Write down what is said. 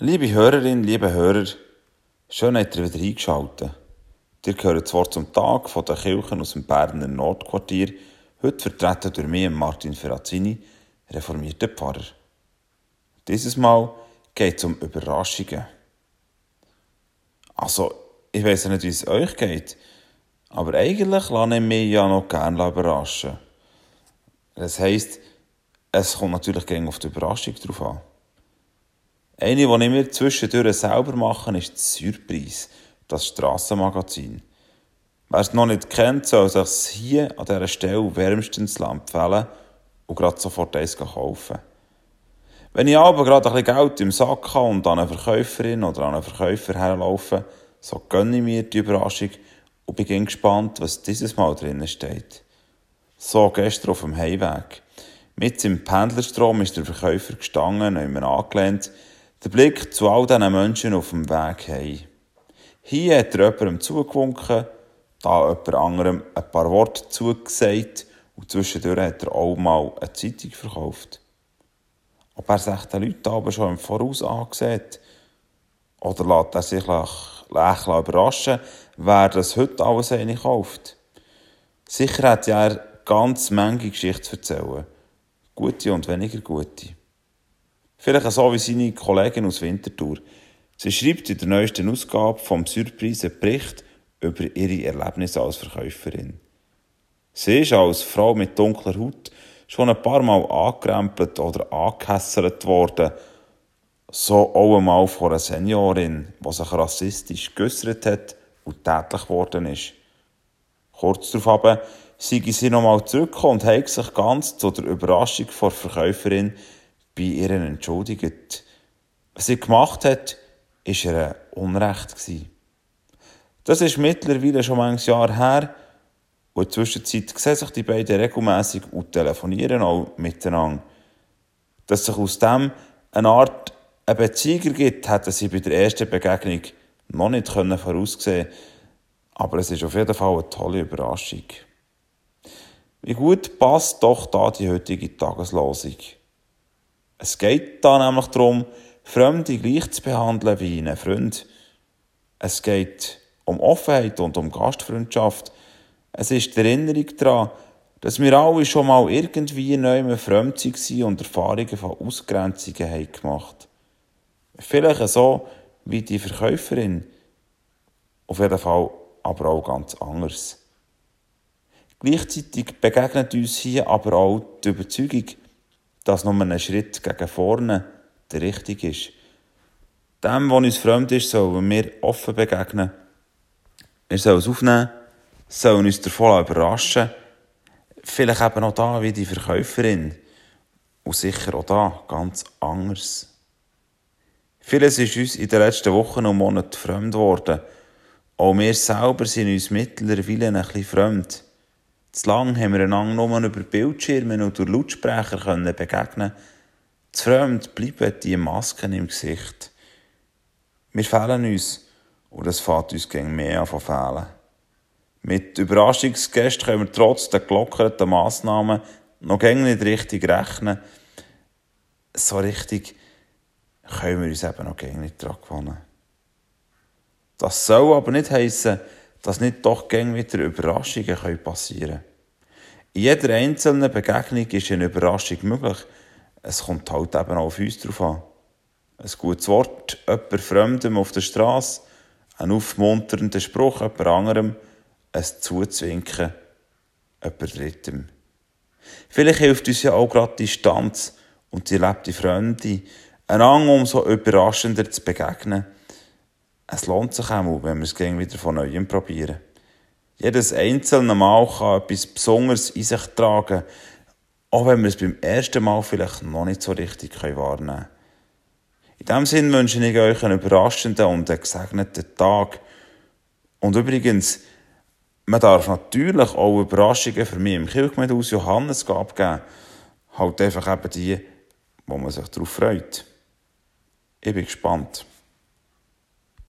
Liebe Hörerinnen, liebe Hörer, schön, dass ihr wieder eingeschaltet. Ihr gehört zwar zum Tag von den Kirchen aus dem Berner Nordquartier, heute vertreten durch mich Martin Ferrazzini, reformierter Pfarrer. Dieses Mal geht es um Überraschungen. Also, ich weiß nicht, wie es euch geht, aber eigentlich lasse ich mich ja noch gerne überraschen. Das heisst, es kommt natürlich gegen auf die Überraschung drauf an. Eine, die ich mir zwischendurch selber mache, ist das Surprise, das Strassenmagazin. Wer es noch nicht kennt, soll sich hier an dieser Stelle wärmstens empfehlen und gerade sofort eins kaufen. Wenn ich aber gerade ein bisschen Geld im Sack habe und an eine Verkäuferin oder an einen Verkäufer herlaufe, so gönne ich mir die Überraschung und bin gespannt, was dieses Mal drinnen steht. So gestern auf dem Heimweg. Mit im Pendlerstrom ist der Verkäufer gestanden, und immer angelehnt, der Blick zu all diesen Menschen auf dem Weg heim. Hier hat er jemandem zugewunken, da jemand anderem ein paar Worte zugesagt und zwischendurch hat er auch mal eine Zeitung verkauft. Ob er sich den Leuten aber schon im Voraus angesehen oder lässt er sich lächeln überraschen, wer das heute alles eine kauft. Sicher hat er ganz Menge Geschichten erzählen. Gute und weniger gute. Vielleicht so wie seine Kollegin aus Winterthur. Sie schreibt in der neuesten Ausgabe vom Surprise Bericht über ihre Erlebnisse als Verkäuferin. Sie ist als Frau mit dunkler Haut schon ein paar Mal angekrempelt oder angehässelt worden. So auch einmal von einer Seniorin, die sich rassistisch geäussert hat und tätlich geworden ist. Kurz darauf sei sie nochmal zurückgekommen und hat sich ganz zu der Überraschung der Verkäuferin bei ihr entschuldigt. Was sie gemacht hat, war ihr Unrecht. Das ist mittlerweile schon manches Jahr her. Und in der Zwischenzeit sehen sich die beiden regelmässig und telefonieren auch miteinander. Dass sich aus dem eine Art eine Beziehung gibt, hätten sie bei der ersten Begegnung noch nicht voraussehen können. Aber es ist auf jeden Fall eine tolle Überraschung. Wie gut passt doch da die heutige Tageslosung? Es geht da nämlich darum, Fremde gleich zu behandeln wie einen Freund. Es geht um Offenheit und um Gastfreundschaft. Es ist die Erinnerung daran, dass wir alle schon mal irgendwie neu fremd waren und Erfahrungen von Ausgrenzungen haben gemacht Vielleicht so wie die Verkäuferin. Auf jeden Fall aber auch ganz anders. Gleichzeitig begegnet uns hier aber auch die Überzeugung, dass nur ein Schritt gegen vorne der richtige ist. Dem, was uns fremd ist, sollen wir offen begegnen. Wir sollen es aufnehmen, sollen uns davon überraschen. Vielleicht eben auch da wie die Verkäuferin. Und sicher auch da ganz anders. Vieles ist uns in den letzten Wochen und Monaten fremd geworden. Auch wir selber sind uns mittlerweile ein bisschen fremd. Zu lang haben wir einander nur über Bildschirme und durch Lautsprecher begegnen. Zu fremd bleiben die Masken im Gesicht. Wir fehlen uns und es fällt uns gegen mehr an von fehlen. Mit Überraschungsgästen können wir trotz der gelockerten Massnahmen noch gängig nicht richtig rechnen. So richtig können wir uns eben noch gängig nicht daran gewöhnen. Das soll aber nicht heissen, dass nicht doch gäng wieder Überraschungen passieren können. In jeder einzelnen Begegnung ist eine Überraschung möglich. Es kommt halt eben auch auf uns drauf an. Ein gutes Wort, jemand Fremdem auf der Straße, ein aufmunternder Spruch jemand anderem, ein Zuzwinken jemand Drittem. Vielleicht hilft uns ja auch gerade die Distanz und die lebte Freunde, einander umso überraschender zu begegnen es lohnt sich auch, wenn wir es wieder von Neuem probieren. Jedes einzelne Mal kann etwas Besonderes in sich tragen, auch wenn wir es beim ersten Mal vielleicht noch nicht so richtig wahrnehmen können. In diesem Sinne wünsche ich euch einen überraschenden und einen gesegneten Tag. Und übrigens, man darf natürlich auch Überraschungen für mich im Kirchgemeinde aus Johannes abgeben. Halt einfach eben die, wo man sich darauf freut. Ich bin gespannt.